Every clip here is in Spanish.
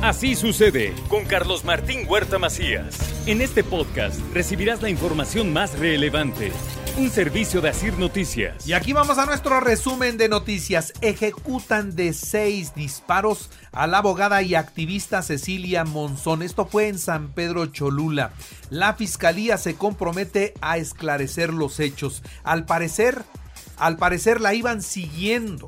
Así sucede con Carlos Martín Huerta Macías. En este podcast recibirás la información más relevante. Un servicio de Asir Noticias. Y aquí vamos a nuestro resumen de noticias. Ejecutan de seis disparos a la abogada y activista Cecilia Monzón. Esto fue en San Pedro Cholula. La fiscalía se compromete a esclarecer los hechos. Al parecer, al parecer la iban siguiendo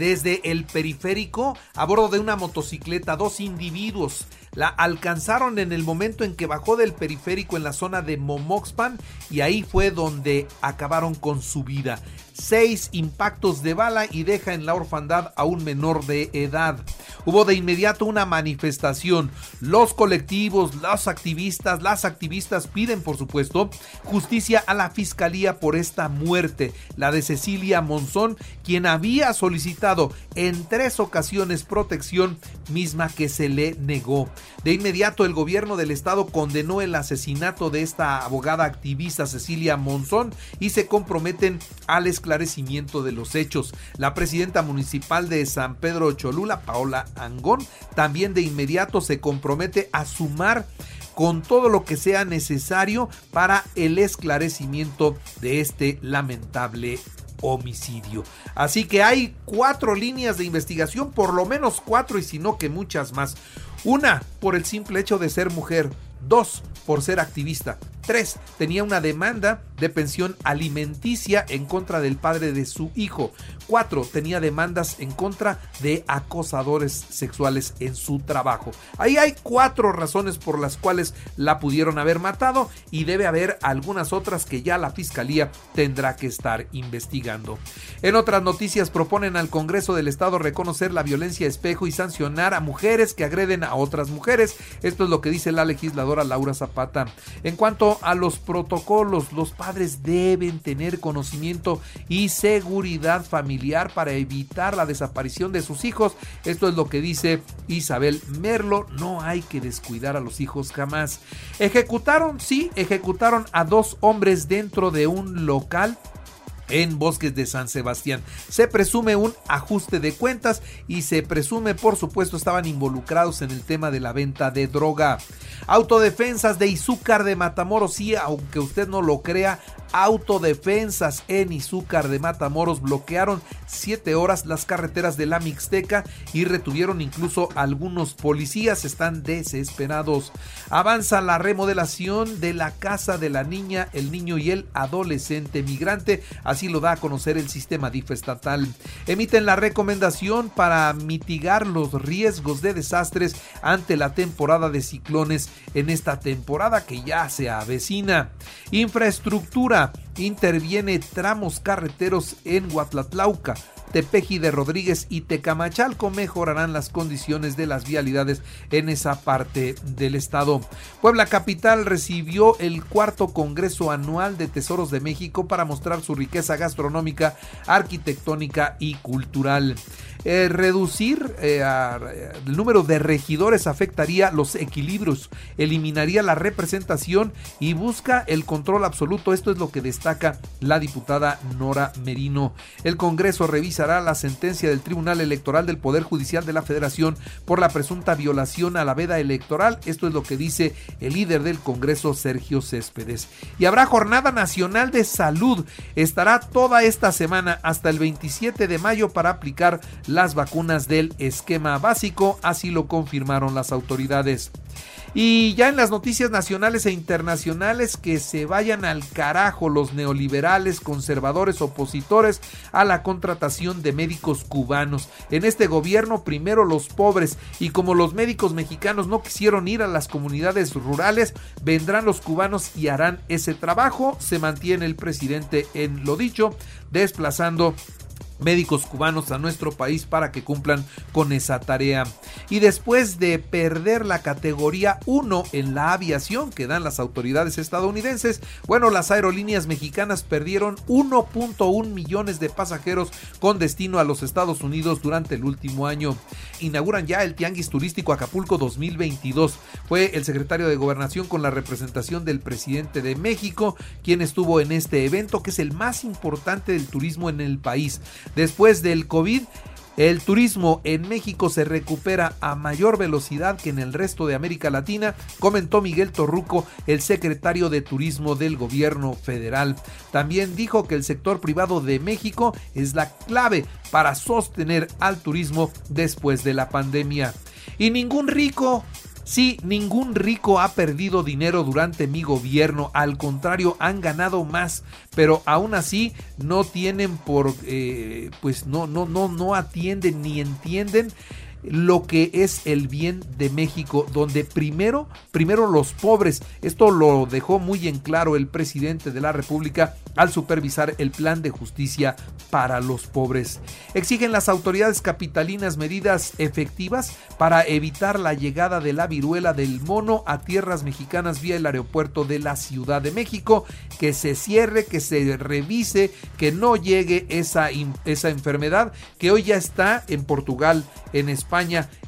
desde el periférico a bordo de una motocicleta. Dos individuos la alcanzaron en el momento en que bajó del periférico en la zona de Momoxpan y ahí fue donde acabaron con su vida seis impactos de bala y deja en la orfandad a un menor de edad. Hubo de inmediato una manifestación. Los colectivos, los activistas, las activistas piden, por supuesto, justicia a la fiscalía por esta muerte, la de Cecilia Monzón, quien había solicitado en tres ocasiones protección misma que se le negó. De inmediato el gobierno del estado condenó el asesinato de esta abogada activista Cecilia Monzón y se comprometen al esclarecimiento de los hechos. La presidenta municipal de San Pedro Cholula, Paola Angón, también de inmediato se compromete a sumar con todo lo que sea necesario para el esclarecimiento de este lamentable homicidio. Así que hay cuatro líneas de investigación, por lo menos cuatro y si no que muchas más. Una, por el simple hecho de ser mujer. Dos, por ser activista. 3. Tenía una demanda de pensión alimenticia en contra del padre de su hijo. 4. Tenía demandas en contra de acosadores sexuales en su trabajo. Ahí hay cuatro razones por las cuales la pudieron haber matado y debe haber algunas otras que ya la fiscalía tendrá que estar investigando. En otras noticias proponen al Congreso del Estado reconocer la violencia espejo y sancionar a mujeres que agreden a otras mujeres. Esto es lo que dice la legisladora Laura Zapata. En cuanto a los protocolos, los padres deben tener conocimiento y seguridad familiar para evitar la desaparición de sus hijos. Esto es lo que dice Isabel Merlo. No hay que descuidar a los hijos jamás. Ejecutaron, sí, ejecutaron a dos hombres dentro de un local en Bosques de San Sebastián. Se presume un ajuste de cuentas y se presume, por supuesto, estaban involucrados en el tema de la venta de droga. Autodefensas de Izúcar de Matamoros, sí, aunque usted no lo crea, autodefensas en Izúcar de Matamoros bloquearon siete horas las carreteras de la Mixteca y retuvieron incluso algunos policías. Están desesperados. Avanza la remodelación de la casa de la niña, el niño y el adolescente migrante. Así lo da a conocer el sistema DIF estatal. Emiten la recomendación para mitigar los riesgos de desastres ante la temporada de ciclones en esta temporada que ya se avecina. Infraestructura interviene tramos carreteros en Huatlatlauca. Tepeji de Rodríguez y Tecamachalco mejorarán las condiciones de las vialidades en esa parte del estado. Puebla Capital recibió el cuarto Congreso Anual de Tesoros de México para mostrar su riqueza gastronómica, arquitectónica y cultural. Eh, reducir eh, el número de regidores afectaría los equilibrios, eliminaría la representación y busca el control absoluto. Esto es lo que destaca la diputada Nora Merino. El Congreso revisará la sentencia del Tribunal Electoral del Poder Judicial de la Federación por la presunta violación a la veda electoral. Esto es lo que dice el líder del Congreso, Sergio Céspedes. Y habrá Jornada Nacional de Salud. Estará toda esta semana hasta el 27 de mayo para aplicar las vacunas del esquema básico, así lo confirmaron las autoridades. Y ya en las noticias nacionales e internacionales que se vayan al carajo los neoliberales, conservadores, opositores a la contratación de médicos cubanos. En este gobierno primero los pobres y como los médicos mexicanos no quisieron ir a las comunidades rurales, vendrán los cubanos y harán ese trabajo. Se mantiene el presidente en lo dicho, desplazando médicos cubanos a nuestro país para que cumplan con esa tarea. Y después de perder la categoría 1 en la aviación que dan las autoridades estadounidenses, bueno, las aerolíneas mexicanas perdieron 1.1 millones de pasajeros con destino a los Estados Unidos durante el último año. Inauguran ya el Tianguis Turístico Acapulco 2022. Fue el secretario de Gobernación con la representación del presidente de México quien estuvo en este evento que es el más importante del turismo en el país. Después del COVID, El turismo en México se recupera a mayor velocidad que en el resto de América Latina, comentó Miguel Torruco, el secretario de Turismo del gobierno federal. También dijo que el sector privado de México es la clave para sostener al turismo después de la pandemia. Y ningún rico Sí, ningún rico ha perdido dinero durante mi gobierno, al contrario, han ganado más, pero aún así no tienen por, eh, pues no, no, no, no atienden ni entienden lo que es el bien de México, donde primero, primero los pobres, esto lo dejó muy en claro el presidente de la República al supervisar el plan de justicia para los pobres. Exigen las autoridades capitalinas medidas efectivas para evitar la llegada de la viruela del mono a tierras mexicanas vía el aeropuerto de la Ciudad de México, que se cierre, que se revise, que no llegue esa, esa enfermedad que hoy ya está en Portugal, en España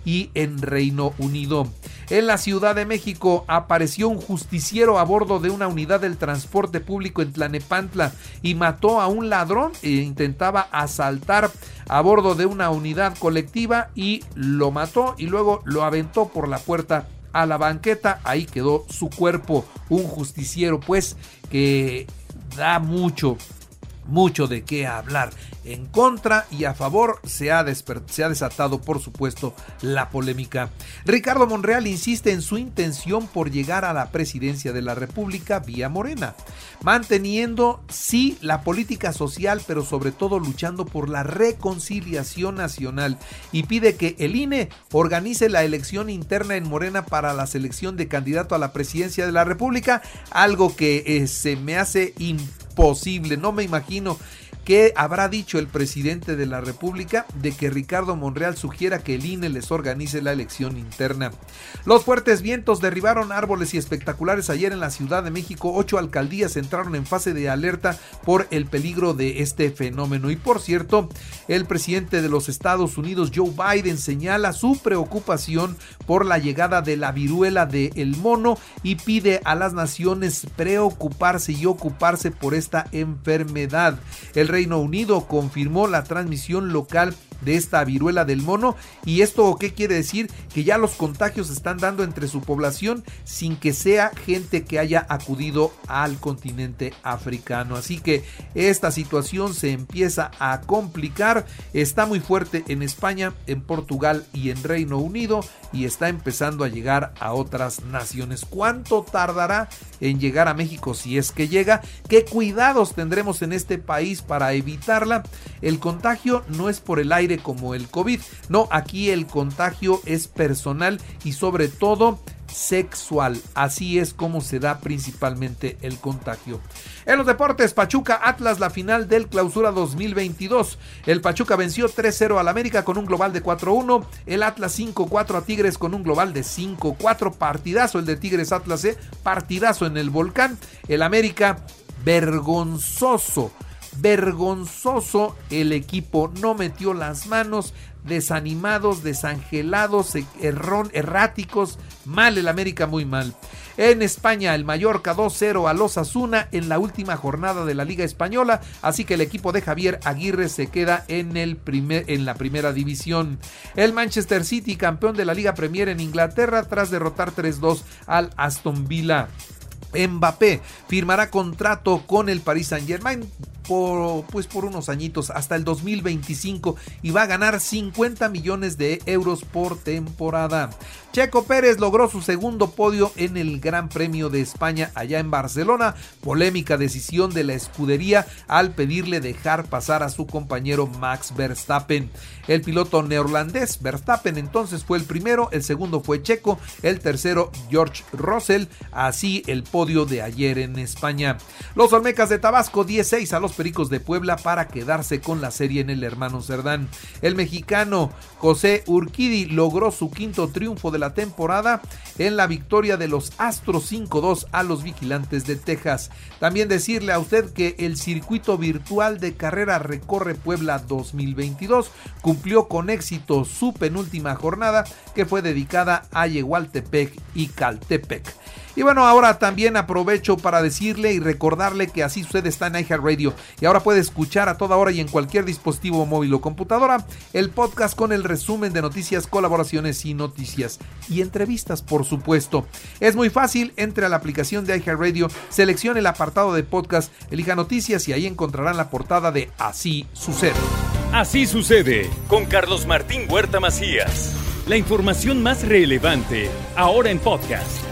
y en Reino Unido. En la Ciudad de México apareció un justiciero a bordo de una unidad del transporte público en Tlanepantla y mató a un ladrón e intentaba asaltar a bordo de una unidad colectiva y lo mató y luego lo aventó por la puerta a la banqueta. Ahí quedó su cuerpo, un justiciero pues que da mucho, mucho de qué hablar en contra y a favor se ha, desatado por supuesto la polémica. Ricardo Monreal insiste en su intención por llegar a la presidencia de la República vía Morena, manteniendo sí la política social pero sobre todo luchando por la reconciliación nacional y pide que el INE organice la elección interna en Morena para la selección de candidato a la presidencia de la República, algo que eh, se me hace imposible, no me imagino ¿Qué habrá dicho el presidente de la República de que Ricardo Monreal sugiera que el INE les organice la elección interna? Los fuertes vientos derribaron árboles y espectaculares ayer en la Ciudad de México. Ocho alcaldías entraron en fase de alerta por el peligro de este fenómeno. Y por cierto, el presidente de los Estados Unidos, Joe Biden, señala su preocupación por la llegada de la viruela del el mono y pide a las naciones preocuparse y ocuparse por esta enfermedad. Reino Unido confirmó la transmisión local de esta viruela del mono. ¿Y esto qué quiere decir? Que ya los contagios están dando entre su población sin que sea gente que haya acudido al continente africano. Así que esta situación se empieza a complicar. Está muy fuerte en España, en Portugal y en Reino Unido y está empezando a llegar a otras naciones. ¿Cuánto tardará en llegar a México si es que llega? ¿Qué cuidados tendremos en este país para evitarla? El contagio no es por el aire como el COVID. No, aquí el contagio es personal y sobre todo sexual. Así es como se da principalmente el contagio. En los deportes, Pachuca Atlas, la final del clausura 2022. El Pachuca venció 3-0 al América con un global de 4-1. El Atlas 5-4 a Tigres con un global de 5-4. Partidazo el de Tigres Atlas, ¿eh? partidazo en el volcán. El América vergonzoso vergonzoso el equipo no metió las manos desanimados desangelados errón, erráticos mal el América muy mal en España el Mallorca 2-0 a los Asuna en la última jornada de la Liga Española, así que el equipo de Javier Aguirre se queda en, el primer, en la primera división. El Manchester City, campeón de la Liga Premier en Inglaterra, tras derrotar 3-2 al Aston Villa. Mbappé firmará contrato con el Paris Saint Germain por, pues por unos añitos hasta el 2025 y va a ganar 50 millones de euros por temporada. Checo Pérez logró su segundo podio en el Gran Premio de España allá en Barcelona. Polémica decisión de la escudería al pedirle dejar pasar a su compañero Max Verstappen. El piloto neerlandés Verstappen entonces fue el primero, el segundo fue Checo, el tercero George Russell, así el podio de ayer en España. Los Olmecas de Tabasco 16 a Pericos de Puebla para quedarse con la serie en el hermano Cerdán. El mexicano José Urquidi logró su quinto triunfo de la temporada en la victoria de los Astros 5-2 a los Vigilantes de Texas. También decirle a usted que el circuito virtual de carrera Recorre Puebla 2022 cumplió con éxito su penúltima jornada que fue dedicada a Yehualtepec y Caltepec. Y bueno, ahora también aprovecho para decirle y recordarle que así sucede está en iHeartRadio y ahora puede escuchar a toda hora y en cualquier dispositivo móvil o computadora el podcast con el resumen de noticias, colaboraciones y noticias y entrevistas, por supuesto. Es muy fácil, entre a la aplicación de iHeartRadio, seleccione el apartado de podcast, elija noticias y ahí encontrarán la portada de Así sucede. Así sucede con Carlos Martín Huerta Macías. La información más relevante ahora en podcast.